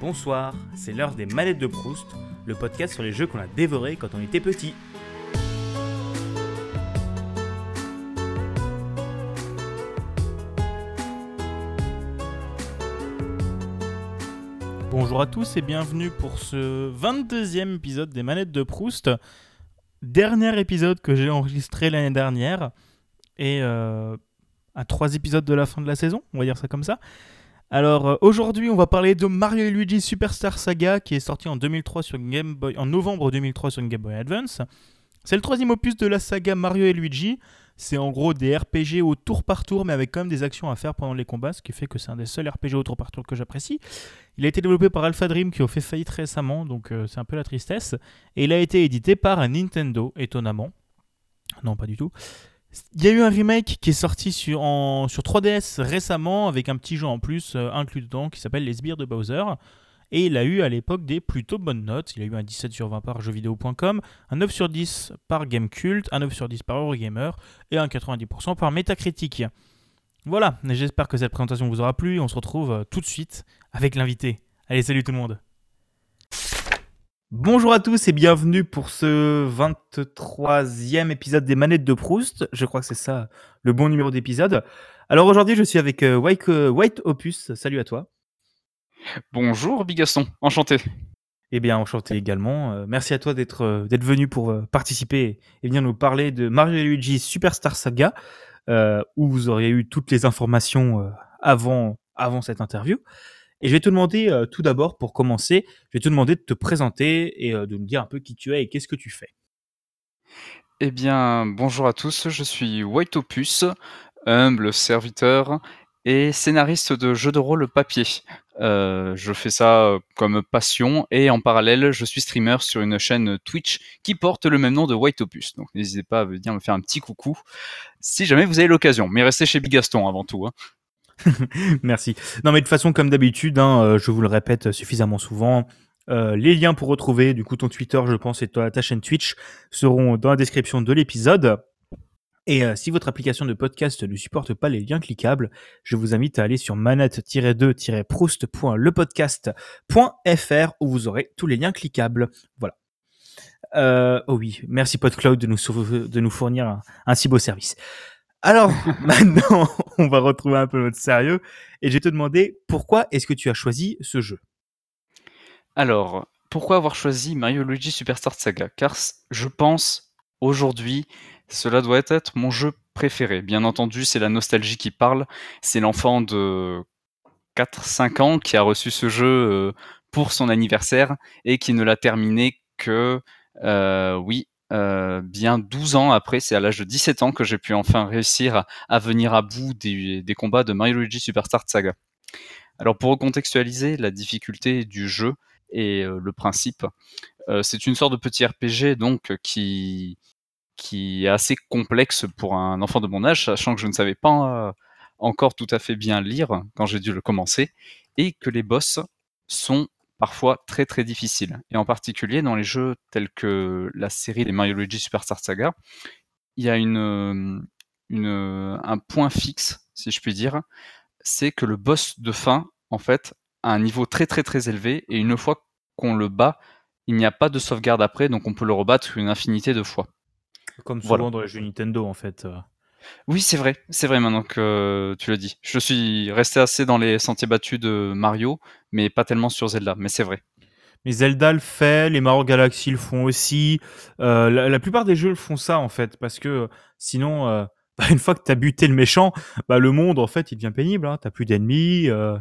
Bonsoir, c'est l'heure des manettes de Proust, le podcast sur les jeux qu'on a dévorés quand on était petit. Bonjour à tous et bienvenue pour ce 22e épisode des manettes de Proust. Dernier épisode que j'ai enregistré l'année dernière et euh, à trois épisodes de la fin de la saison, on va dire ça comme ça. Alors euh, aujourd'hui, on va parler de Mario et Luigi Superstar Saga qui est sorti en 2003 sur Game Boy, en novembre 2003 sur Game Boy Advance. C'est le troisième opus de la saga Mario et Luigi. C'est en gros des RPG au tour par tour, mais avec quand même des actions à faire pendant les combats, ce qui fait que c'est un des seuls RPG au tour par tour que j'apprécie. Il a été développé par Alpha Dream qui a fait faillite récemment, donc euh, c'est un peu la tristesse. Et il a été édité par Nintendo, étonnamment. Non, pas du tout. Il y a eu un remake qui est sorti sur, sur 3DS récemment avec un petit jeu en plus euh, inclus dedans qui s'appelle Les Sbires de Bowser. Et il a eu à l'époque des plutôt bonnes notes. Il a eu un 17 sur 20 par jeuxvideo.com, un 9 sur 10 par Gamecult, un 9 sur 10 par Eurogamer et un 90% par Metacritic. Voilà, j'espère que cette présentation vous aura plu. On se retrouve euh, tout de suite avec l'invité. Allez, salut tout le monde Bonjour à tous et bienvenue pour ce 23e épisode des manettes de Proust. Je crois que c'est ça le bon numéro d'épisode. Alors aujourd'hui, je suis avec euh, White, euh, White Opus. Salut à toi. Bonjour Bigaston, enchanté. Eh bien, enchanté également. Euh, merci à toi d'être venu pour participer et venir nous parler de Mario Luigi Superstar Saga, où vous auriez eu toutes les informations avant, avant cette interview. Et je vais te demander euh, tout d'abord, pour commencer, je vais te demander de te présenter et euh, de nous dire un peu qui tu es et qu'est-ce que tu fais. Eh bien, bonjour à tous, je suis White Opus, humble serviteur et scénariste de jeux de rôle papier. Euh, je fais ça comme passion et en parallèle, je suis streamer sur une chaîne Twitch qui porte le même nom de White Opus. Donc n'hésitez pas à venir me faire un petit coucou si jamais vous avez l'occasion. Mais restez chez Bigaston avant tout. Hein. Merci. Non, mais de toute façon, comme d'habitude, hein, euh, je vous le répète suffisamment souvent, euh, les liens pour retrouver du coup ton Twitter, je pense, et ta, chaîne Twitch seront dans la description de l'épisode. Et euh, si votre application de podcast ne supporte pas les liens cliquables, je vous invite à aller sur manette-2-proust.lepodcast.fr où vous aurez tous les liens cliquables. Voilà. oh oui, merci PodCloud de nous, de nous fournir un si beau service. Alors, maintenant, on va retrouver un peu notre sérieux et je vais te demander pourquoi est-ce que tu as choisi ce jeu? Alors, pourquoi avoir choisi Mario Luigi Superstar Saga? Car je pense aujourd'hui, cela doit être mon jeu préféré. Bien entendu, c'est la nostalgie qui parle. C'est l'enfant de 4-5 ans qui a reçu ce jeu euh, pour son anniversaire et qui ne l'a terminé que, euh, oui, euh, bien 12 ans après, c'est à l'âge de 17 ans que j'ai pu enfin réussir à, venir à bout des, combats de Mario Luigi Superstar Saga. Alors pour recontextualiser la difficulté du jeu et euh, le principe, euh, c'est une sorte de petit RPG donc qui, qui est assez complexe pour un enfant de mon âge, sachant que je ne savais pas encore tout à fait bien lire quand j'ai dû le commencer, et que les boss sont parfois très très difficile. Et en particulier dans les jeux tels que la série des Mario Luigi Superstar Saga, il y a une, une, un point fixe, si je puis dire, c'est que le boss de fin, en fait, a un niveau très très très élevé, et une fois qu'on le bat, il n'y a pas de sauvegarde après, donc on peut le rebattre une infinité de fois. Comme souvent dans les jeux Nintendo, en fait. Euh. Oui, c'est vrai, c'est vrai maintenant que tu le dis. Je suis resté assez dans les sentiers battus de Mario, mais pas tellement sur Zelda, mais c'est vrai. Mais Zelda le fait, les Mario Galaxy le font aussi. Euh, la, plupart des jeux le font ça en fait, parce que sinon, euh, bah, une fois que tu as buté le méchant, bah, le monde en fait il devient pénible. Hein. T'as plus d'ennemis, euh,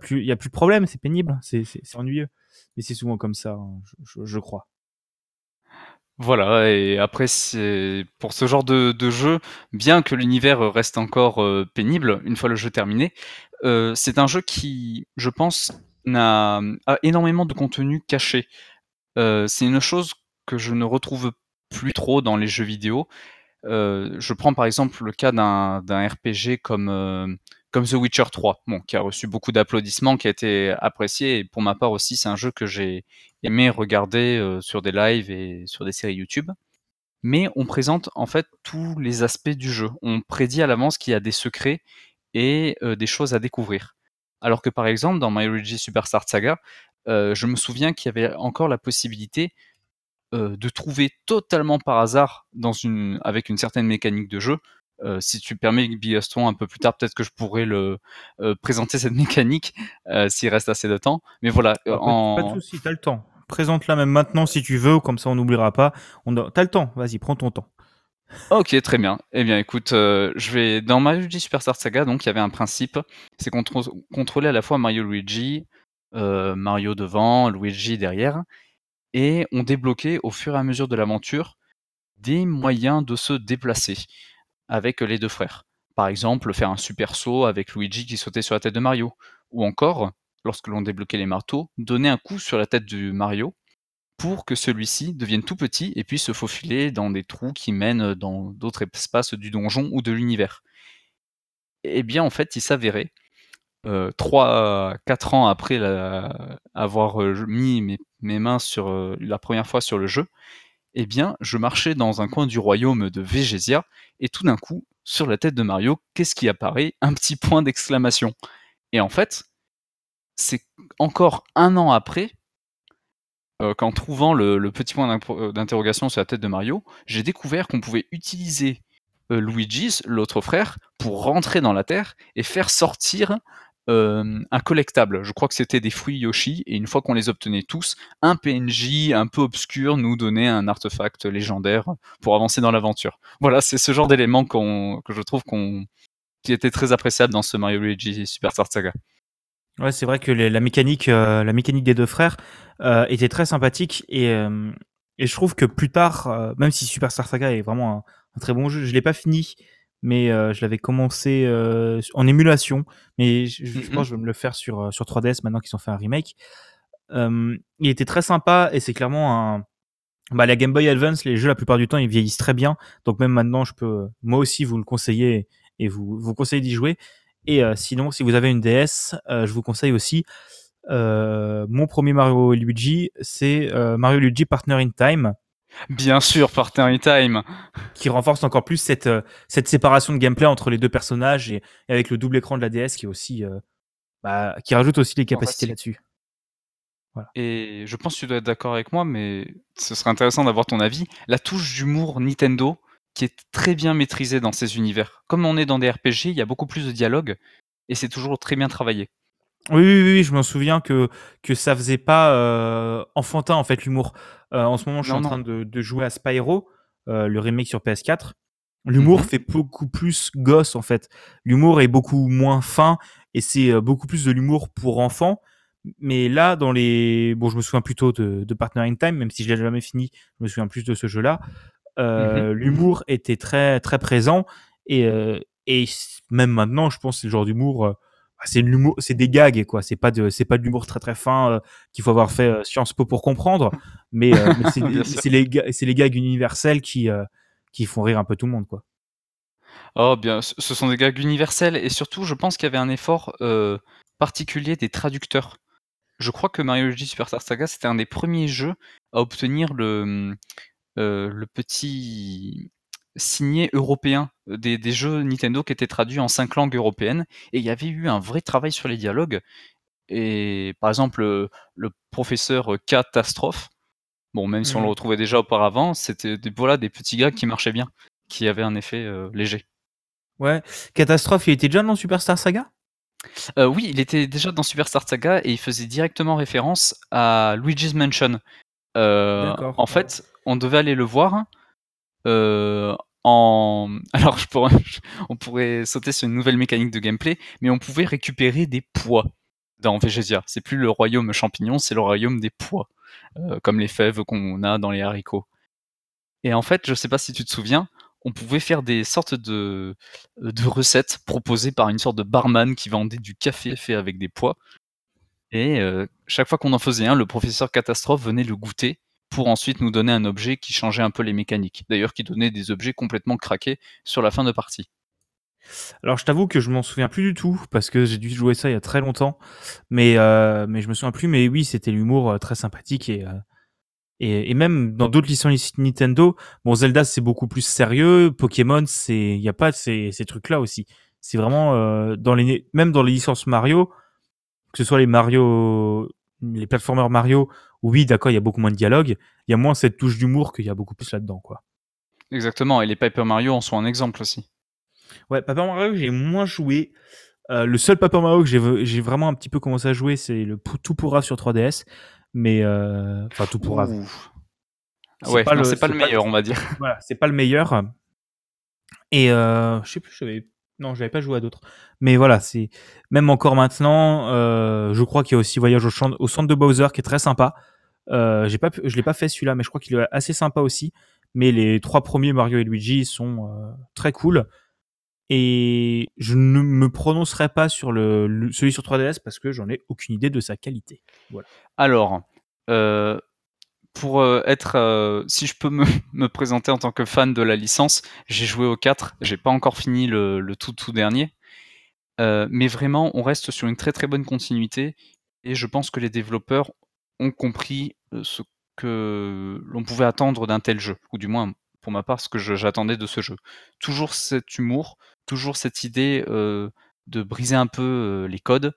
plus, il y a plus de problèmes, c'est pénible, c'est ennuyeux. Mais c'est souvent comme ça, hein, je crois. Voilà et après pour ce genre de jeu, bien que l'univers, reste encore, euh, pénible une fois le jeu terminé, euh, c'est un jeu qui, je pense, a énormément de contenu caché. Euh, c'est une chose que je ne retrouve plus trop dans les jeux vidéo. je prends par exemple le cas d'un RPG comme, comme The Witcher 3, bon, qui a reçu beaucoup d'applaudissements, qui a été apprécié. Et pour ma part aussi, c'est un jeu que j'ai aimé regarder euh, sur des lives et sur des séries YouTube. Mais on présente en fait tous les aspects du jeu. On prédit à l'avance qu'il y a des secrets et euh, des choses à découvrir. Alors que par exemple, dans My Luigi Superstar Saga, euh, je me souviens qu'il y avait encore la possibilité de trouver totalement par hasard, dans une, avec une certaine mécanique de jeu, euh, si tu permets, Bigaston, un peu plus tard, peut-être que je pourrais le présenter cette mécanique s'il reste assez de temps. Mais voilà. Pas, en... pas de soucis, t'as le temps. Présente-la même maintenant si tu veux, comme ça on n'oubliera pas. On T'as le temps, vas-y, prends ton temps. Ok, très bien. Eh bien, écoute, je vais dans Mario Luigi Superstar Saga, donc il y avait un principe, c'est contrôler à la fois Mario Luigi, Mario devant, Luigi derrière, et on débloquait au fur et à mesure de l'aventure des moyens de se déplacer avec les deux frères. Par exemple, faire un super saut avec Luigi qui sautait sur la tête de Mario, ou encore, lorsque l'on débloquait les marteaux, donner un coup sur la tête de Mario pour que celui-ci devienne tout petit et puisse se faufiler dans des trous qui mènent dans d'autres espaces du donjon ou de l'univers. Eh bien, en fait, il s'avérait euh, 3-4 ans après avoir euh, mis mes, mains sur euh, la première fois sur le jeu, eh bien, je marchais dans un coin du royaume de Végésia, et tout d'un coup, sur la tête de Mario, qu'est-ce qui apparaît? Un petit point d'exclamation. Et en fait, c'est encore un an après qu'en trouvant le, petit point d'interrogation sur la tête de Mario, j'ai découvert qu'on pouvait utiliser Luigi's, l'autre frère, pour rentrer dans la Terre et faire sortir un collectable. Je crois que c'était des fruits Yoshi, et une fois qu'on les obtenait tous, un PNJ un peu obscur nous donnait un artefact légendaire pour avancer dans l'aventure. Voilà, c'est ce genre d'élément que je trouve qui était très appréciable dans ce Mario Luigi Superstar Saga. Ouais, c'est vrai que la mécanique, euh, la mécanique des deux frères euh, était très sympathique et, et je trouve que plus tard, euh, même si Superstar Saga est vraiment un, un très bon jeu, je l'ai pas fini, mais euh, je l'avais commencé euh, en émulation, mais je, pense que je vais me le faire sur, euh, sur 3DS maintenant qu'ils ont fait un remake. il était très sympa et c'est clairement un. Bah, la Game Boy Advance, les jeux la plupart du temps ils vieillissent très bien, donc même maintenant je peux moi aussi vous le conseiller et vous vous conseiller d'y jouer. Et sinon, si vous avez une DS, je vous conseille aussi mon premier Mario Luigi, c'est Mario Luigi Partner in Time. Bien sûr, Partner Time. Qui renforce encore plus cette, euh, cette séparation de gameplay entre les deux personnages et, avec le double écran de la DS qui est aussi, euh, bah, qui rajoute aussi les capacités là-dessus. Et je pense que tu dois être d'accord avec moi, mais ce serait intéressant d'avoir ton avis. La touche d'humour Nintendo qui est très bien maîtrisée dans ces univers. Comme on est dans des RPG, il y a beaucoup plus de dialogue et c'est toujours très bien travaillé. Oui, oui, oui, je m'en souviens que, que ça faisait pas euh, enfantin en fait l'humour. Euh, en ce moment, je suis en train de, de, jouer à Spyro, euh, le remake sur PS4. L'humour mhm. fait beaucoup plus gosse en fait. L'humour est beaucoup moins fin et c'est beaucoup plus de l'humour pour enfants. Mais là, dans les. Bon, je me souviens plutôt de, de Partner in Time, même si je l'ai jamais fini, je me souviens plus de ce jeu-là. Mhm. L'humour était très, très présent et, et même maintenant, je pense que c'est le genre d'humour bah, c'est l'humour, c'est des gags quoi. C'est pas de, c'est pas de l'humour très très fin euh, qu'il faut avoir fait euh, Sciences Po pour comprendre, mais, euh, c'est les, c'est les gags universels qui qui font rire un peu tout le monde quoi. Oh bien, ce sont des gags universels et surtout, je pense qu'il y avait un effort particulier des traducteurs. Je crois que Mario Luigi Superstar Saga c'était un des premiers jeux à obtenir le le petit signé européen euh, des, jeux Nintendo qui étaient traduits en cinq langues européennes et il y avait eu un vrai travail sur les dialogues. Et par exemple, le, professeur Catastrophe, bon, même si on le mmh. retrouvait déjà auparavant, c'était des, voilà, des petits gars qui marchaient bien, qui avaient un effet euh, léger. Ouais, Catastrophe, il était déjà dans Superstar Saga? Euh, Oui, il était déjà dans Superstar Saga et il faisait directement référence à Luigi's Mansion. en fait, on devait aller le voir euh. Alors, on pourrait sauter sur une nouvelle mécanique de gameplay, mais on pouvait récupérer des pois dans Vegesia. C'est plus le royaume champignon, c'est le royaume des pois, euh, comme les fèves qu'on a dans les haricots. Et en fait, je sais pas si tu te souviens, on pouvait faire des sortes de, de recettes proposées par une sorte de barman qui vendait du café fait avec des pois. Et euh, chaque fois qu'on en faisait un, le professeur catastrophe venait le goûter pour ensuite nous donner un objet qui changeait un peu les mécaniques. D'ailleurs, qui donnait des objets complètement craqués sur la fin de partie. Alors, je t'avoue que je m'en souviens plus du tout parce que j'ai dû jouer ça il y a très longtemps, mais euh, mais je me souviens plus. Mais oui, c'était l'humour euh, très sympathique et, euh, et, même dans d'autres licences Nintendo. Bon, Zelda c'est beaucoup plus sérieux. Pokémon, c'est il y a pas ces, ces trucs là aussi. C'est vraiment dans les même dans les licences Mario, que ce soit les Mario, les plateformeurs Mario, oui, d'accord, il y a beaucoup moins de dialogue, il y a moins cette touche d'humour qu'il y a beaucoup plus là-dedans, quoi. Exactement, et les Paper Mario en sont un exemple aussi. Ouais, Paper Mario, j'ai moins joué. Euh, le seul Paper Mario que j'ai vraiment un petit peu commencé à jouer, c'est le Tout pourra sur 3DS. Mais, euh, enfin, Tout pourra. Ouais, c'est pas, le, meilleur, on va dire. Voilà, c'est pas le meilleur. Et euh, je sais plus, j'avais. Non, j'avais pas joué à d'autres. Mais voilà, c'est. Même encore maintenant, je crois qu'il y a aussi Voyage au, au centre de Bowser qui est très sympa. J'ai pas, je l'ai pas fait celui-là, mais je crois qu'il est assez sympa aussi. Mais les trois premiers Mario et Luigi sont très cool. Et je ne me prononcerai pas sur le, celui sur 3DS parce que j'en ai aucune idée de sa qualité. Voilà. Alors, euh, pour euh, être, euh, si je peux me, présenter en tant que fan de la licence, j'ai joué au 4, j'ai pas encore fini le, tout tout dernier, mais vraiment, on reste sur une très très bonne continuité et je pense que les développeurs ont compris ce que l'on pouvait attendre d'un tel jeu, ou du moins pour ma part ce que j'attendais de ce jeu. Toujours cet humour, toujours cette idée de briser un peu les codes.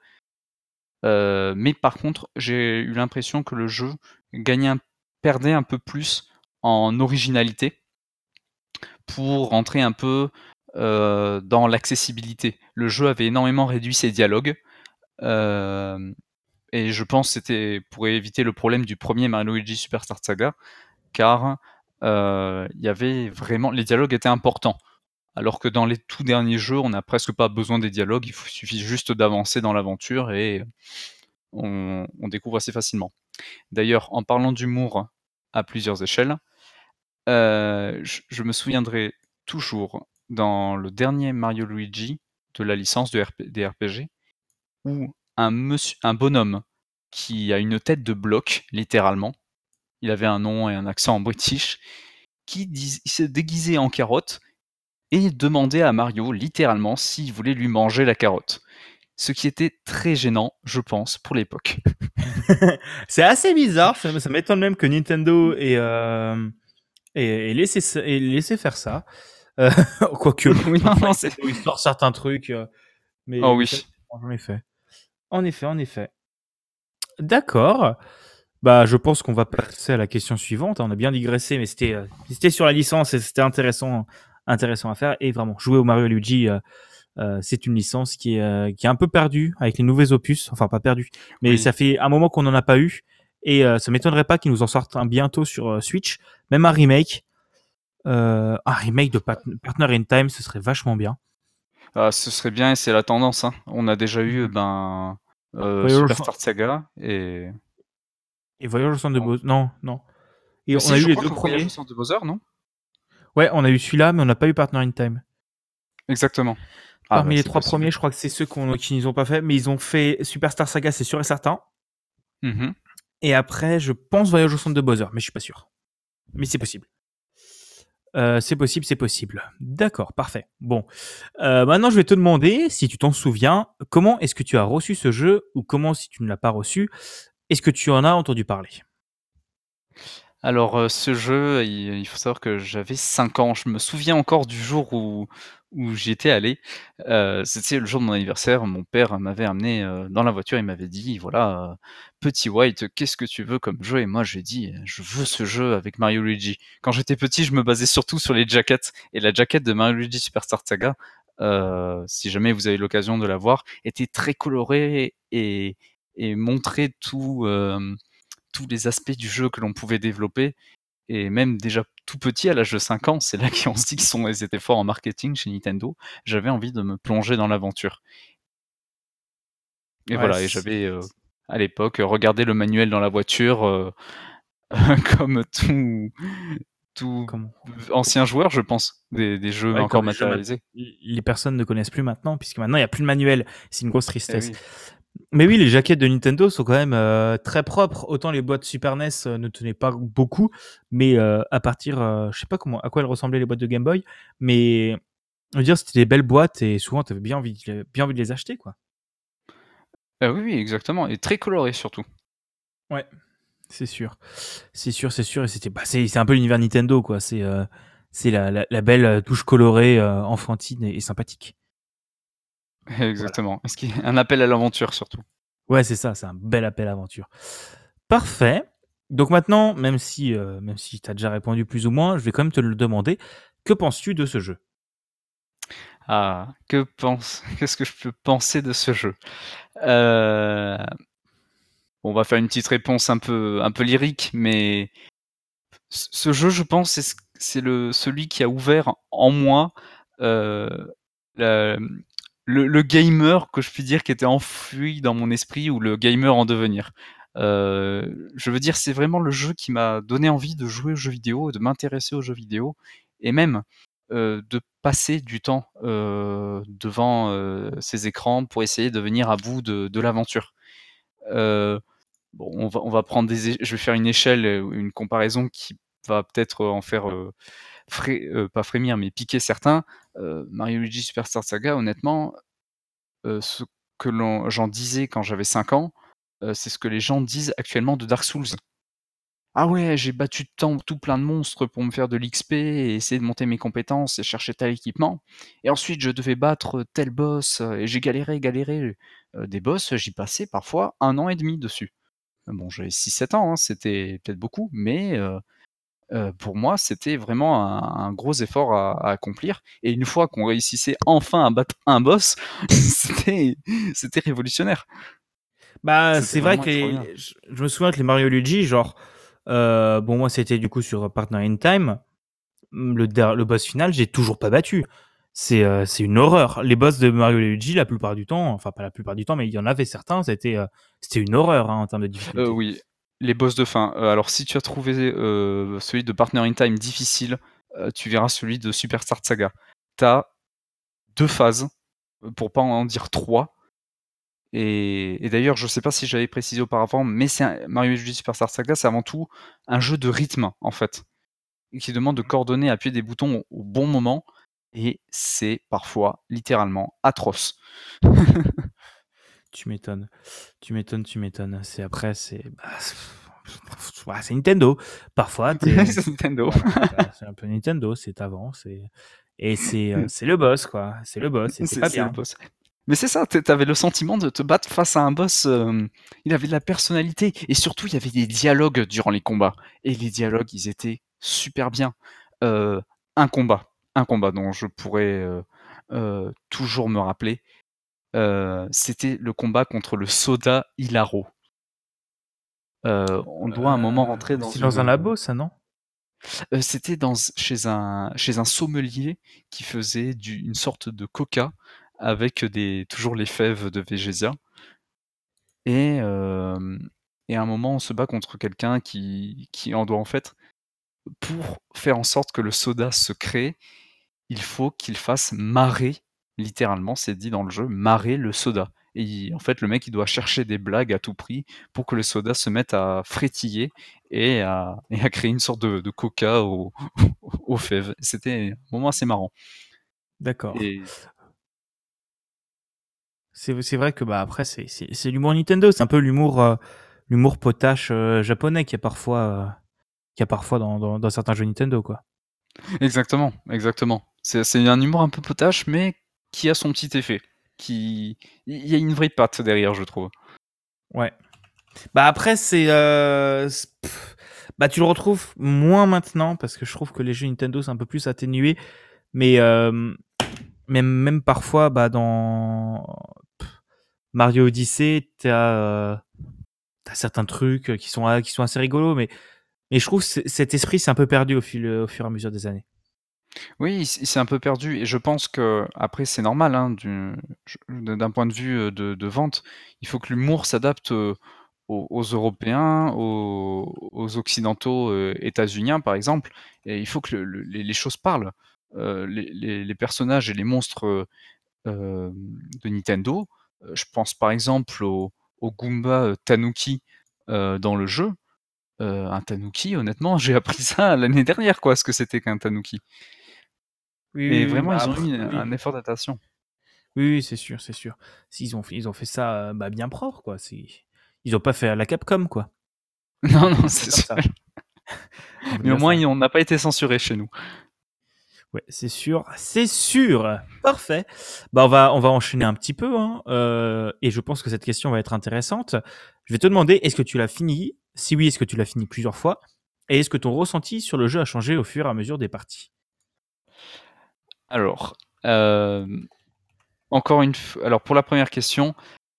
mais par contre, j'ai eu l'impression que le jeu gagnait perdait un peu plus en originalité pour rentrer un peu dans l'accessibilité. Le jeu avait énormément réduit ses dialogues. Et je pense que c'était pour éviter le problème du premier Mario Luigi Superstar Saga, car il y avait vraiment les dialogues étaient importants. Alors que dans les tout derniers jeux, on n'a presque pas besoin des dialogues, il suffit juste d'avancer dans l'aventure et on, découvre assez facilement. D'ailleurs, en parlant d'humour à plusieurs échelles, euh, je, me souviendrai toujours dans le dernier Mario Luigi de la licence de des RPG, où un, monsieur, un bonhomme qui a une tête de bloc, littéralement, il avait un nom et un accent en british, qui s'est déguisé en carotte et demandait à Mario littéralement s'il voulait lui manger la carotte. Ce qui était très gênant, je pense, pour l'époque. c'est assez bizarre, ça, m'étonne même que Nintendo ait, euh, laissé, faire ça. Euh, quoique, oui, non, il sort certains trucs. Euh, mais oh oui. Effet. En effet, en effet. D'accord. Bah, je pense qu'on va passer à la question suivante. On a bien digressé, mais c'était, c'était sur la licence et c'était intéressant intéressant à faire. Et vraiment, jouer au Mario Luigi, euh, euh, c'est une licence qui est, euh, qui est un peu perdue avec les nouveaux opus. Enfin, pas perdue, mais ça fait un moment qu'on n'en a pas eu. Et ça m'étonnerait pas qu'ils nous en sortent un bientôt sur Switch, même un remake. un remake de Partner in Time, ce serait vachement bien. Ah, ce serait bien et c'est la tendance. Hein. On a déjà eu ben, Superstar Saga et. Et Voyage au centre de Bowser. Non, non. Et on a eu les deux premiers. de Bowser, non? Ouais, on a eu celui-là, mais on n'a pas eu Partner in Time. Exactement. Ah, Parmi bah, les trois premiers, je crois que c'est ceux qui n'y ont pas fait, mais ils ont fait Superstar Saga, c'est sûr et certain. Mm-hmm. Et après, je pense Voyage au centre de Bowser, mais je suis pas sûr. Mais c'est possible. Euh, c'est possible, c'est possible. D'accord, parfait. Bon, euh, maintenant je vais te demander, si tu t'en souviens, comment est-ce que tu as reçu ce jeu, ou comment, si tu ne l'as pas reçu, est-ce que tu en as entendu parler? Alors, euh, ce jeu, il faut savoir que j'avais 5 ans. Je me souviens encore du jour où j'y étais allé. Euh, c'était le jour de mon anniversaire. Mon père m'avait amené, euh, dans la voiture. Il m'avait dit: «Voilà, petit White, qu'est-ce que tu veux comme jeu?» et moi, j'ai dit: «Je veux ce jeu avec Mario Luigi». Quand j'étais petit, je me basais surtout sur les jackets et la jaquette de Mario Luigi Superstar Saga, si jamais vous avez l'occasion de la voir, était très colorée et montrait tout, tous les aspects du jeu que l'on pouvait développer. Et même déjà tout petit, à l'âge de 5 ans, c'est là qu'on se dit qu'ils sont, ils étaient forts en marketing chez Nintendo. J'avais envie de me plonger dans l'aventure. Et voilà, et j'avais euh, à l'époque regardé le manuel dans la voiture euh, comme tout, tout ancien joueur, je pense, des, jeux encore matérialisés. Les personnes ne connaissent plus maintenant, puisque maintenant il n'y a plus de manuel. C'est une grosse tristesse. Eh mais oui, les jaquettes de Nintendo sont quand même euh, très propres. Autant les boîtes Super NES euh, ne tenaient pas beaucoup, mais euh, à partir, je sais pas comment, à quoi elles ressemblaient les boîtes de Game Boy, mais on dire c'était des belles boîtes et souvent tu avais bien envie, bien envie de les acheter, quoi. oui, oui, exactement, et très coloré surtout. Ouais, c'est sûr, c'est sûr, c'est sûr, et c'était, bah, c'est un peu l'univers Nintendo, quoi. C'est c'est la, la, belle touche colorée enfantine et sympathique. Exactement. Y a un appel à l'aventure surtout Ouais, c'est ça, c'est un bel appel à aventure. Parfait. Donc maintenant, même si, euh, même si tu as déjà répondu plus ou moins, je vais quand même te le demander. Que penses-tu de ce jeu? Ah, que pense qu'est-ce que je peux penser de ce jeu? Euh... On va faire une petite réponse un peu, un peu lyrique, mais ce jeu, je pense, c'est le celui qui a ouvert en moi euh, le, gamer que je puis dire qui était enfui dans mon esprit ou le gamer en devenir. Euh, je veux dire, c'est vraiment le jeu qui m'a donné envie de jouer aux jeux vidéo, de m'intéresser aux jeux vidéo, et même euh, de passer du temps euh, devant ces écrans pour essayer de venir à bout de, de l'aventure. bon, on va, on va prendre des, je vais faire une échelle, une comparaison qui va peut-être en faire pas frémir, mais piquer certains. Mario Luigi Superstar Saga, honnêtement, ce que j'en disais quand j'avais 5 ans, c'est ce que les gens disent actuellement de Dark Souls. Ah ouais, j'ai battu tant, tout plein de monstres pour me faire de l'XP et essayer de monter mes compétences et chercher tel équipement. Et ensuite, je devais battre tel boss et j'ai galéré, galéré. des boss, j'y passais parfois un an et demi dessus. Bon, j'avais 6-7 ans, hein, c'était peut-être beaucoup, mais pour moi, c'était vraiment un, gros effort à, accomplir. Et une fois qu'on réussissait enfin à battre un boss, c'était, révolutionnaire. Bah, c'est vrai que je, me souviens que les Mario Luigi, genre, euh, bon, moi, c'était du coup sur Partner in Time. Le, le boss final, j'ai toujours pas battu. C'est euh, une horreur. Les boss de Mario Luigi, la plupart du temps, enfin pas la plupart du temps, mais il y en avait certains, c'était c'était une horreur hein, en termes de difficulté. oui, les boss de fin. Euh, alors, si tu as trouvé euh, celui de Partner in Time difficile, euh, tu verras celui de Superstar Saga. Tu as deux phases, pour pas en dire trois. Et, d'ailleurs, je sais pas si j'avais précisé auparavant, mais c'est Mario Luigi Superstar Saga, c'est avant tout un jeu de rythme, en fait, qui demande de coordonner, appuyer des boutons au bon moment, et c'est parfois littéralement atroce. Tu m'étonnes. Tu m'étonnes, tu m'étonnes. C'est après, c'est. Bah, c'est Nintendo. Parfois, c'est Nintendo. c'est un peu Nintendo, c'est avant. Et c'est euh, c'est le boss, quoi. C'est le boss. C'est pas bien. Le boss. Mais c'est ça, t'avais le sentiment de te battre face à un boss. Euh, il avait de la personnalité. Et surtout, il y avait des dialogues durant les combats. Et les dialogues, ils étaient super bien. Euh, un combat. Un combat dont je pourrais toujours me rappeler c'était le combat contre le Soda Hilaro. on doit un moment rentrer dans. C'est dans un labo, ça, non? C'était dans chez un chez un sommelier qui faisait du, une sorte de coca avec des toujours les fèves de Végésia. Et, et à un moment, on se bat contre quelqu'un qui, qui en doit en fait, pour faire en sorte que le soda se crée, il faut qu'il fasse marrer littéralement, c'est dit dans le jeu, marrer le soda. Et en fait, le mec, il doit chercher des blagues à tout prix pour que le soda se mette à frétiller et à, à créer une sorte de, coca au, aux fèves. C'était un moment assez marrant. D'accord. C'est vrai que bah après c'est l'humour Nintendo, c'est un peu l'humour euh, l'humour potache euh, japonais qui a parfois euh, a parfois dans, dans, dans, certains jeux Nintendo quoi. Exactement, exactement. C'est un humour un peu potache mais qui a son petit effet. Qui... Il y a une vraie patte derrière, je trouve. Ouais. Bah après, c'est. Euh, bah tu le retrouves moins maintenant, parce que je trouve que les jeux Nintendo, c'est un peu plus atténué. Mais euh, même, même parfois, bah, dans Mario Odyssey, t'as euh, certains trucs qui sont, qui sont assez rigolos, mais, mais je trouve que cet esprit s'est un peu perdu au, fil, au fur et à mesure des années. Oui, il s'est un peu perdu et je pense que après c'est normal, hein, d'un point de vue, de vente. Il faut que l'humour s'adapte, aux Européens, aux occidentaux, états-uniens par exemple et il faut que les choses parlent. les personnages et les monstres, de Nintendo, je pense par exemple au au Goomba, Tanuki, dans le jeu. un Tanuki honnêtement, j'ai appris ça l'année dernière quoi, ce que c'était qu'un Tanuki. Et vraiment, bah, ils ont eu un effort d'attention. Oui, c'est sûr, c'est sûr. Ils ont, ils ont fait ça bah, bien propre, quoi. Ils n'ont pas fait à la Capcom, quoi. Non, non, c'est sûr. Mais au moins, on n'a pas été censuré chez nous. Ouais, c'est sûr, c'est sûr. Parfait. Bah, on va, on va enchaîner un petit peu, hein, euh, et je pense que cette question va être intéressante. Je vais te demander, est-ce que tu l'as fini? Si oui, est-ce que tu l'as fini plusieurs fois? Et est-ce que ton ressenti sur le jeu a changé au fur et à mesure des parties? Alors, euh, encore une fois, alors pour la première question,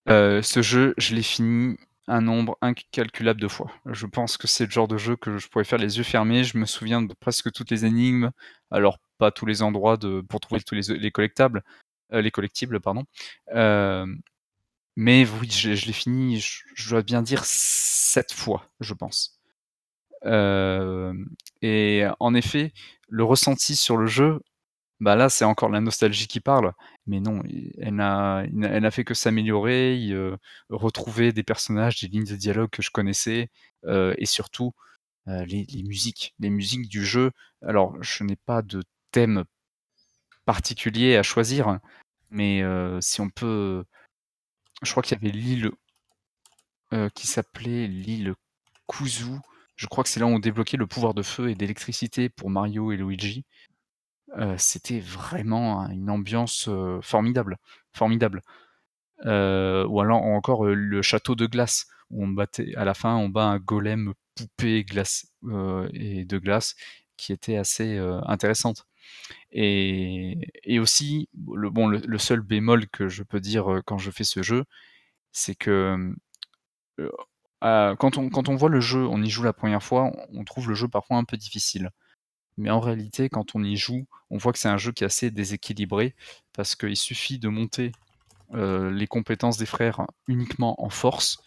euh, ce jeu, je l'ai fini un nombre incalculable de fois. Je pense que c'est le genre de jeu que je pourrais faire les yeux fermés. Je me souviens de presque toutes les énigmes. Alors, pas tous les endroits de, pour trouver tous les, les collectables, euh, les collectibles, pardon. Mais oui, je, l'ai fini, je, dois bien dire, sept fois, je pense. Et en effet, le ressenti sur le jeu, bah là, c'est encore la nostalgie qui parle. Mais non, elle n'a, fait que s'améliorer, retrouver des personnages, des lignes de dialogue que je connaissais, et surtout les, les, musiques, les musiques du jeu. Alors, je n'ai pas de thème particulier à choisir, mais si on peut, je crois qu'il y avait l'île qui s'appelait l'île Kuzu. Je crois que c'est là où on débloquait le pouvoir de feu et d'électricité pour Mario et Luigi. C'était vraiment une ambiance formidable, formidable. ou alors encore le château de glace où on battait à la fin on bat un golem poupée glace et de glace qui était assez intéressante. Et, aussi, le, bon, le, seul bémol que je peux dire quand je fais ce jeu, c'est que quand, on, quand on voit le jeu, on y joue la première fois, on trouve le jeu parfois un peu difficile. Mais en réalité, quand on y joue, on voit que c'est un jeu qui est assez déséquilibré, parce qu'il suffit de monter les compétences des frères uniquement en force,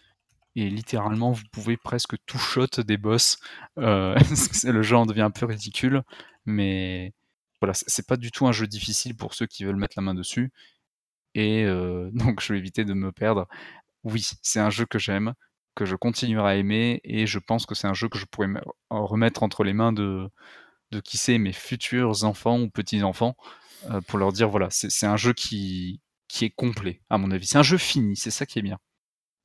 et littéralement, vous pouvez presque tout shot des boss. le jeu en devient un peu ridicule, mais voilà, c'est pas du tout un jeu difficile pour ceux qui veulent mettre la main dessus. Et donc, je vais éviter de me perdre. Oui, c'est un jeu que j'aime, que je continuerai à aimer, et je pense que c'est un jeu que je pourrais remettre entre les mains de, de qui sait mes futurs enfants ou petits-enfants pour leur dire voilà, c'est un jeu qui, qui est complet, à mon avis. C'est un jeu fini, c'est ça qui est bien.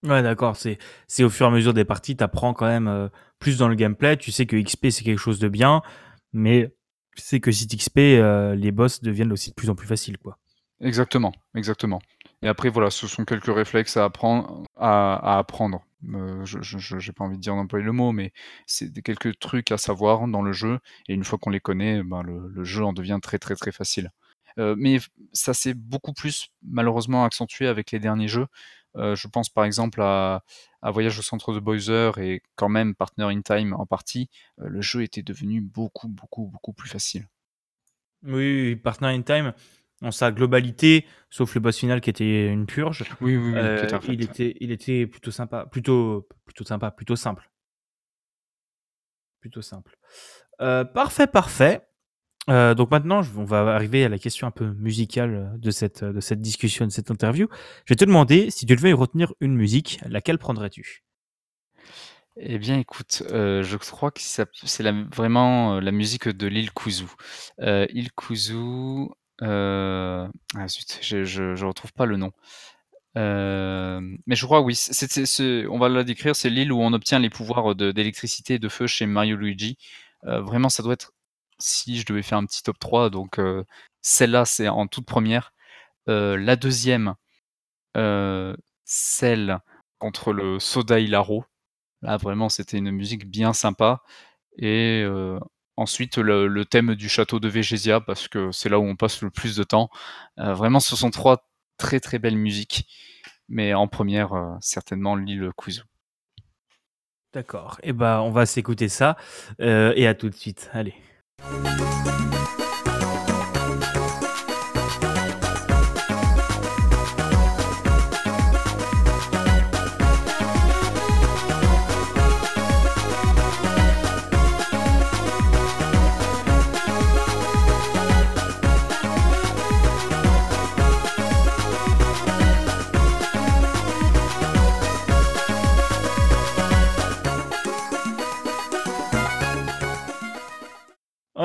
Ouais, d'accord. C'est, c'est au fur et à mesure des parties, tu apprends quand même plus dans le gameplay. Tu sais que XP, c'est quelque chose de bien, mais tu sais que si XP, les boss deviennent aussi de plus en plus faciles, quoi. Exactement, exactement. Et après, voilà, ce sont quelques réflexes à apprendre. Apprendre. je n'ai pas envie de dire d'employer le mot, mais c'est quelques trucs à savoir dans le jeu. Et une fois qu'on les connaît, ben, le, jeu en devient très très très facile. mais ça s'est beaucoup plus malheureusement accentué avec les derniers jeux. je pense par exemple à, Voyage au centre de Bowser et quand même Partner in Time en partie. le jeu était devenu beaucoup beaucoup beaucoup plus facile. Oui, Partner in Time, en sa globalité, sauf le boss final qui était une purge. Oui, oui, il, était, il était plutôt sympa, plutôt, plutôt sympa, plutôt simple. Plutôt simple. parfait, parfait. donc maintenant, on va arriver à la question un peu musicale de cette, de cette discussion, de cette interview. Je vais te demander si tu devais retenir une musique, laquelle prendrais-tu? Eh bien, écoute, je crois que c'est vraiment la musique de l'île Kuzu. île Kuzu, ah je je retrouve pas le nom. mais je crois oui, on va la décrire, c'est l'île où on obtient les pouvoirs d'électricité et de feu chez Mario Luigi. vraiment ça doit être si je devais faire un petit top 3 donc celle-là, c'est en toute première. la deuxième, celle contre le Soda Hilaro. Là vraiment c'était une musique bien sympa et Ensuite, le, thème du château de Végésia, parce que c'est là où on passe le plus de temps. Euh, vraiment, ce sont trois très très belles musiques. Mais en première, euh, certainement l'île Kuzu. D'accord. Eh ben, on va s'écouter ça. Euh, et à tout de suite. Allez.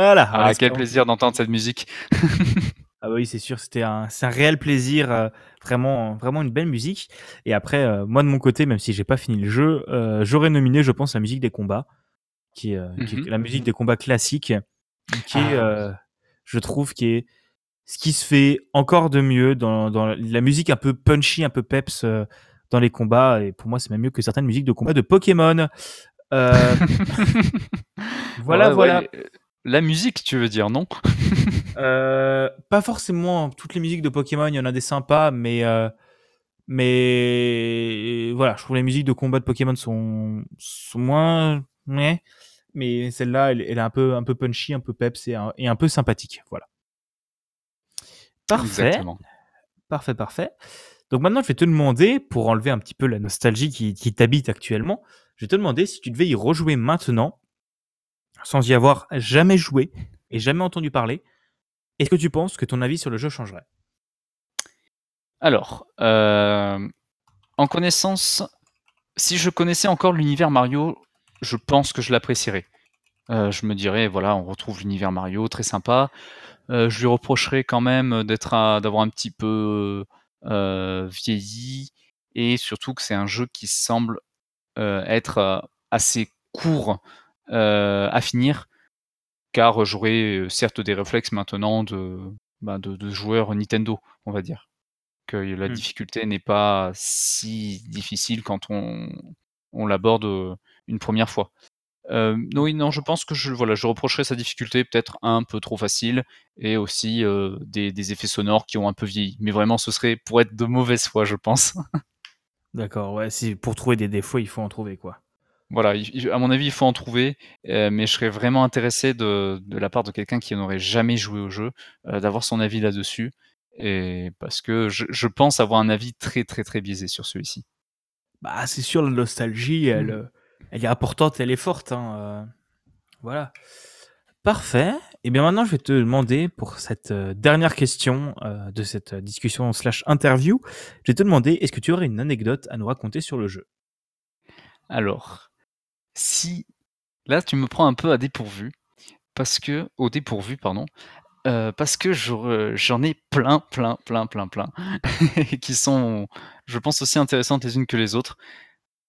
Voilà. Ah, quel plaisir d'entendre cette musique. ah bah oui, c'est sûr, c'était un, c'est un réel plaisir, euh, vraiment, vraiment une belle musique. Et après, euh, moi de mon côté, même si j'ai pas fini le jeu, euh, j'aurais nominé, je pense, la musique des combats, qui est, qui est, mhm. la musique des combats classiques, qui est, je trouve, qui est ce qui se fait encore de mieux dans, dans la musique un peu punchy, un peu peps euh, dans les combats. Et pour moi, c'est même mieux que certaines musiques de combat de Pokémon. Euh, voilà, Ouais, voilà. ouais, la musique, tu veux dire, non? Euh, pas forcément toutes les musiques de Pokémon, il y en a des sympas, mais euh, mais voilà, je trouve les musiques de combat de Pokémon sont, sont moins mais mais celle-là, elle, elle est un peu un peu punchy, un peu peps et un, et un peu sympathique, voilà. Parfait, Exactement. parfait, parfait. Donc maintenant, je vais te demander, pour enlever un petit peu la nostalgie qui, qui t'habite actuellement, je vais te demander si tu devais y rejouer maintenant, sans y avoir jamais joué et jamais entendu parler, est-ce que tu penses que ton avis sur le jeu changerait? Alors, euh, en connaissance, si je connaissais encore l'univers Mario, je pense que je l'apprécierais. Euh, je me dirais, voilà, on retrouve l'univers Mario, très sympa. Euh, je lui reprocherais quand même d'être, d'avoir un petit peu vieilli et surtout que c'est un jeu qui semble être assez court à finir, car j'aurais euh, certes des réflexes maintenant de, bah, de, de joueur Nintendo, on va dire que la Hmm. difficulté n'est pas si difficile quand on, on l'aborde euh, une première fois. Euh, non, oui, non, je pense que je, voilà, je reprocherais sa difficulté peut-être un peu trop facile et aussi euh, des, des effets sonores qui ont un peu vieilli. Mais vraiment, ce serait pour être de mauvaise foi, je pense. D'accord, ouais, si pour trouver des défauts, il faut en trouver quoi. Voilà, il- il- à mon avis, il faut en trouver, euh, mais je serais vraiment intéressé de, de la part de quelqu'un qui n'aurait jamais joué au jeu, euh, d'avoir son avis là-dessus. Et parce que je, je pense avoir un avis très très très biaisé sur celui-ci. Bah, c'est sûr, la nostalgie, elle, Hmm. euh, elle est importante, elle est forte. hein, euh, Voilà. Parfait. Et bien maintenant, je vais te demander pour cette dernière question de cette discussion slash interview, je vais te demander, est-ce que tu aurais une anecdote à nous raconter sur le jeu? Alors, si là tu me prends un peu à dépourvu, parce que au dépourvu, pardon, euh, parce que j'en ai plein, plein, plein, plein, plein, qui sont, je pense aussi intéressantes les unes que les autres.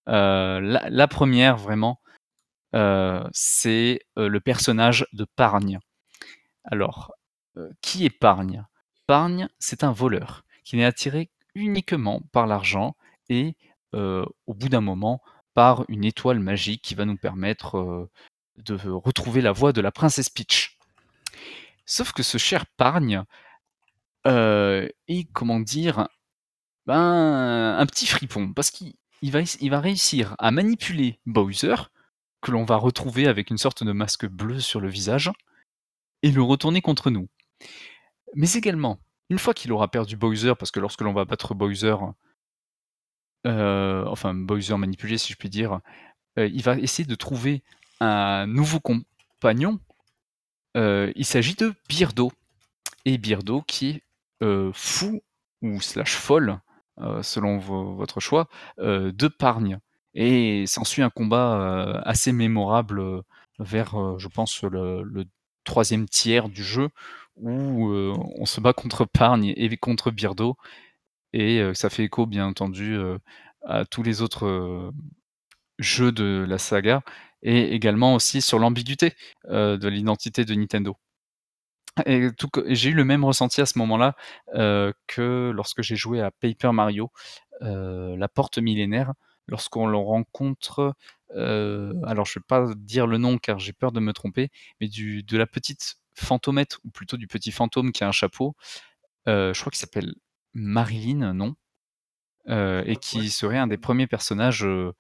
Euh, la, première vraiment, euh, c'est le personnage de Pargne. Alors, qui est Pargne? Pargne, c'est un voleur qui n'est attiré uniquement par l'argent et, au bout d'un moment, par une étoile magique qui va nous permettre euh, de retrouver la voie de la princesse Peach. Sauf que ce cher Pargne euh, est, comment dire, ben, un petit fripon, parce qu'il il va, va réussir à manipuler Bowser, que l'on va retrouver avec une sorte de masque bleu sur le visage, et le retourner contre nous. Mais également, une fois qu'il aura perdu Bowser, parce que lorsque l'on va battre Bowser, euh, enfin Bowser manipulé si je puis dire, euh, il va essayer de trouver un nouveau compagnon. Euh, il s'agit de Birdo. Et Birdo qui est fou ou slash folle, selon vo- votre choix, de Pargne. Et s'ensuit un combat assez mémorable vers, je pense, le, le troisième tiers du jeu, où on se bat contre Pargne et contre Birdo. Et ça fait écho, bien entendu, à tous les autres jeux de la saga, et également aussi sur l'ambiguïté de l'identité de Nintendo. J'ai eu le même ressenti à ce moment-là que lorsque j'ai joué à Paper Mario, la porte millénaire, lorsqu'on le rencontre, alors je vais pas dire le nom car j'ai peur de me tromper, mais de la petite fantomette, ou plutôt du petit fantôme qui a un chapeau, je crois qu'il s'appelle Marilyn, non Euh, Et qui serait un des premiers personnages euh,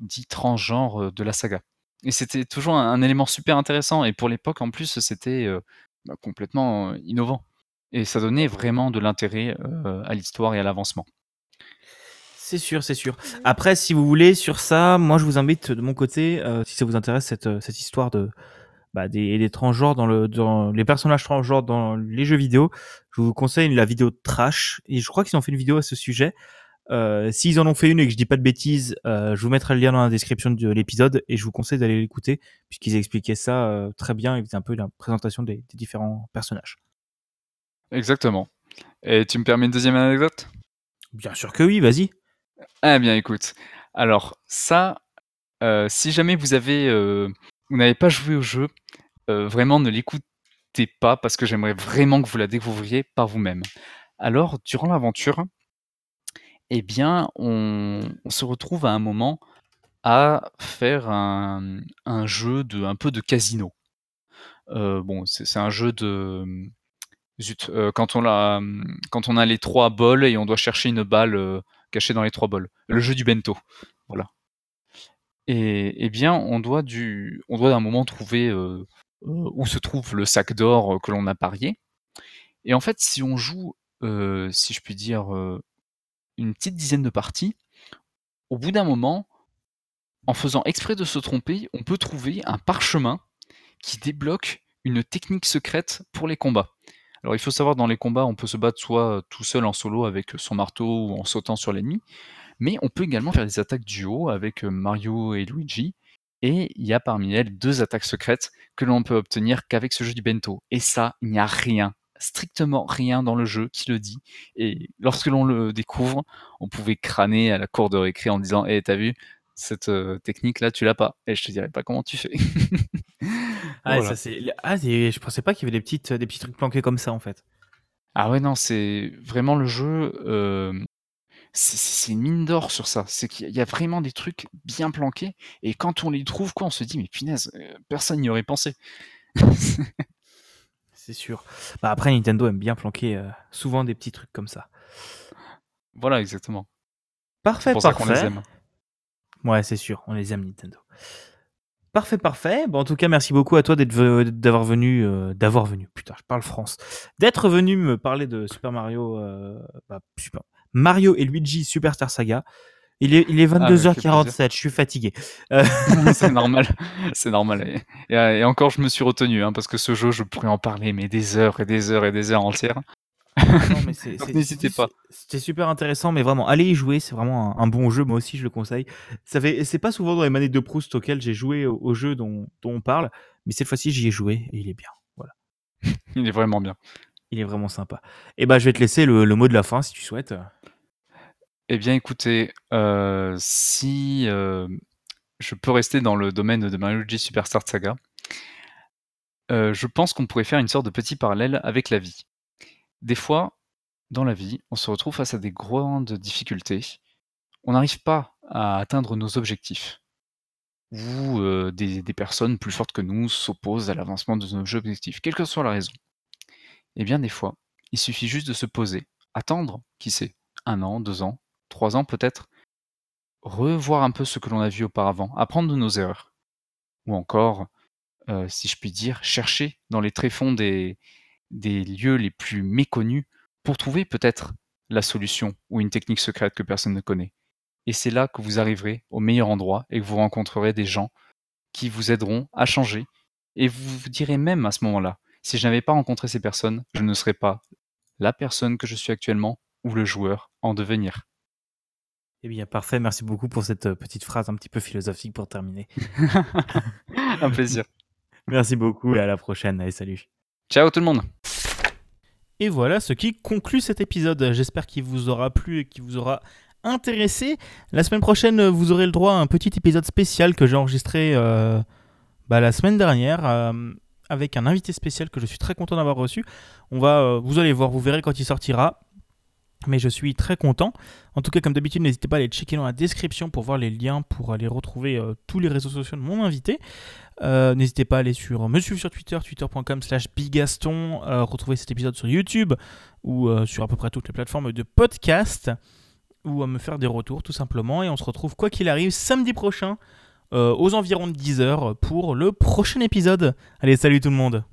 dits transgenres de la saga. Et c'était toujours un, un élément super intéressant, et pour l'époque en plus, c'était euh, bah, complètement euh, innovant. Et ça donnait vraiment de l'intérêt euh, à l'histoire et à l'avancement. C'est sûr, c'est sûr. Après, si vous voulez, sur ça, moi, je vous invite de mon côté, euh, si ça vous intéresse, cette, cette histoire de bah, des, des transgenres dans le dans les personnages transgenres dans les jeux vidéo, je vous conseille la vidéo Trash. Et je crois qu'ils ont fait une vidéo à ce sujet. Euh, S'ils en ont fait une et que je dis pas de bêtises, euh, je vous mettrai le lien dans la description de l'épisode et je vous conseille d'aller l'écouter puisqu'ils expliquaient ça euh, très bien. Ils faisaient un peu la présentation des, des différents personnages. Exactement. Et tu me permets une deuxième anecdote? Bien sûr que oui, vas-y. Ah bien, écoute. Alors ça, euh, si jamais vous avez, vous n'avez pas joué au jeu, euh, vraiment ne l'écoute, n'hésitez pas parce que j'aimerais vraiment que vous la découvriez par vous-même. Alors, durant l'aventure, eh bien, on, se retrouve à un moment à faire un, jeu de un peu de casino. Euh, bon, c'est un jeu de zut, euh, quand on a quand on a les trois bols et on doit chercher une balle cachée dans les trois bols. Le jeu du bento, voilà. Et, eh bien, on doit du, on doit d'un moment trouver où se trouve le sac d'or que l'on a parié. Et en fait, si on joue, si je puis dire, une petite dizaine de parties, au bout d'un moment, en faisant exprès de se tromper, on peut trouver un parchemin qui débloque une technique secrète pour les combats. Alors il faut savoir, dans les combats, on peut se battre soit tout seul en solo avec son marteau ou en sautant sur l'ennemi, mais on peut également faire des attaques duo avec Mario et Luigi, et il y a parmi elles deux attaques secrètes que l'on peut obtenir qu'avec ce jeu du bento. Et ça, il n'y a rien strictement rien dans le jeu qui le dit. Et lorsque l'on le découvre, on pouvait crâner à la cour de récré en disant Eh, t'as vu, cette euh, technique-là, tu l'as pas. Et je te dirais pas comment tu fais. ah, ça, c'est... ah je pensais pas qu'il y avait des, petites, des petits trucs planqués comme ça, en fait. Ah ouais, non, c'est vraiment le jeu. Euh, c'est, une mine d'or sur ça. C'est qu'il y a vraiment des trucs bien planqués. Et quand on les trouve, quoi, on se dit Mais punaise, euh, personne n'y aurait pensé. c'est sûr. Bah, après, Nintendo aime bien planquer euh, souvent des petits trucs comme ça. Voilà, exactement. Parfait, pour parfait. Ça les aime. Ouais, c'est sûr, on les aime Nintendo. Parfait, parfait. Bon, en tout cas, merci beaucoup à toi d'être d'avoir venu, euh, d'avoir venu. Putain, je parle France. D'être venu me parler de Super Mario, euh, bah, Super Mario et Luigi Superstar Saga. Il est, il est 22h47, ah, je suis fatigué. Euh, c'est normal, c'est normal. Et, encore, je me suis retenu, hein, parce que ce jeu, je pourrais en parler, mais des heures et des heures et des heures entières. N'hésitez pas. C'était super intéressant, mais vraiment, allez y jouer, c'est vraiment un, bon jeu, moi aussi je le conseille. Ça fait, c'est pas souvent dans les manettes de Proust auxquelles j'ai joué au, jeu dont, dont, on parle, mais cette fois-ci j'y ai joué et il est bien. Voilà. il est vraiment bien. Il est vraiment sympa. Et eh ben, je vais te laisser le, mot de la fin si tu souhaites. Eh bien, écoutez, euh, si euh, je peux rester dans le domaine de Mario Luigi Superstar Saga, euh, je pense qu'on pourrait faire une sorte de petit parallèle avec la vie. Des fois, dans la vie, on se retrouve face à des grandes difficultés. On n'arrive pas à atteindre nos objectifs. Ou des personnes plus fortes que nous s'opposent à l'avancement de nos objectifs, quelle que soit la raison. Eh bien, des fois, il suffit juste de se poser, attendre, qui sait, un an, deux ans, trois ans peut-être, revoir un peu ce que l'on a vu auparavant, apprendre de nos erreurs. Ou encore, euh, si je puis dire, chercher dans les tréfonds des, des lieux les plus méconnus pour trouver peut-être la solution ou une technique secrète que personne ne connaît. Et c'est là que vous arriverez au meilleur endroit et que vous rencontrerez des gens qui vous aideront à changer. Et vous vous direz même à ce moment-là, si je n'avais pas rencontré ces personnes, je ne serais pas la personne que je suis actuellement ou le joueur en devenir. Eh bien, parfait. Merci beaucoup pour cette euh, petite phrase un petit peu philosophique pour terminer. un plaisir. Merci beaucoup et à la prochaine. Allez, salut. Ciao tout le monde. Et voilà ce qui conclut cet épisode. J'espère qu'il vous aura plu et qu'il vous aura intéressé. La semaine prochaine, vous aurez le droit à un petit épisode spécial que j'ai enregistré euh, bah, la semaine dernière. Euh, avec un invité spécial que je suis très content d'avoir reçu. On va, vous allez voir, vous verrez quand il sortira mais je suis très content. En tout cas, comme d'habitude, n'hésitez pas à aller checker dans la description pour voir les liens pour aller retrouver euh, tous les réseaux sociaux de mon invité. Euh, n'hésitez pas à aller sur me suivre sur Twitter, twitter.com slash bigaston, euh, retrouver cet épisode sur YouTube ou sur à peu près toutes les plateformes de podcast ou à me faire des retours tout simplement. Et on se retrouve quoi qu'il arrive samedi prochain aux environs de 10h pour le prochain épisode. Allez, salut tout le monde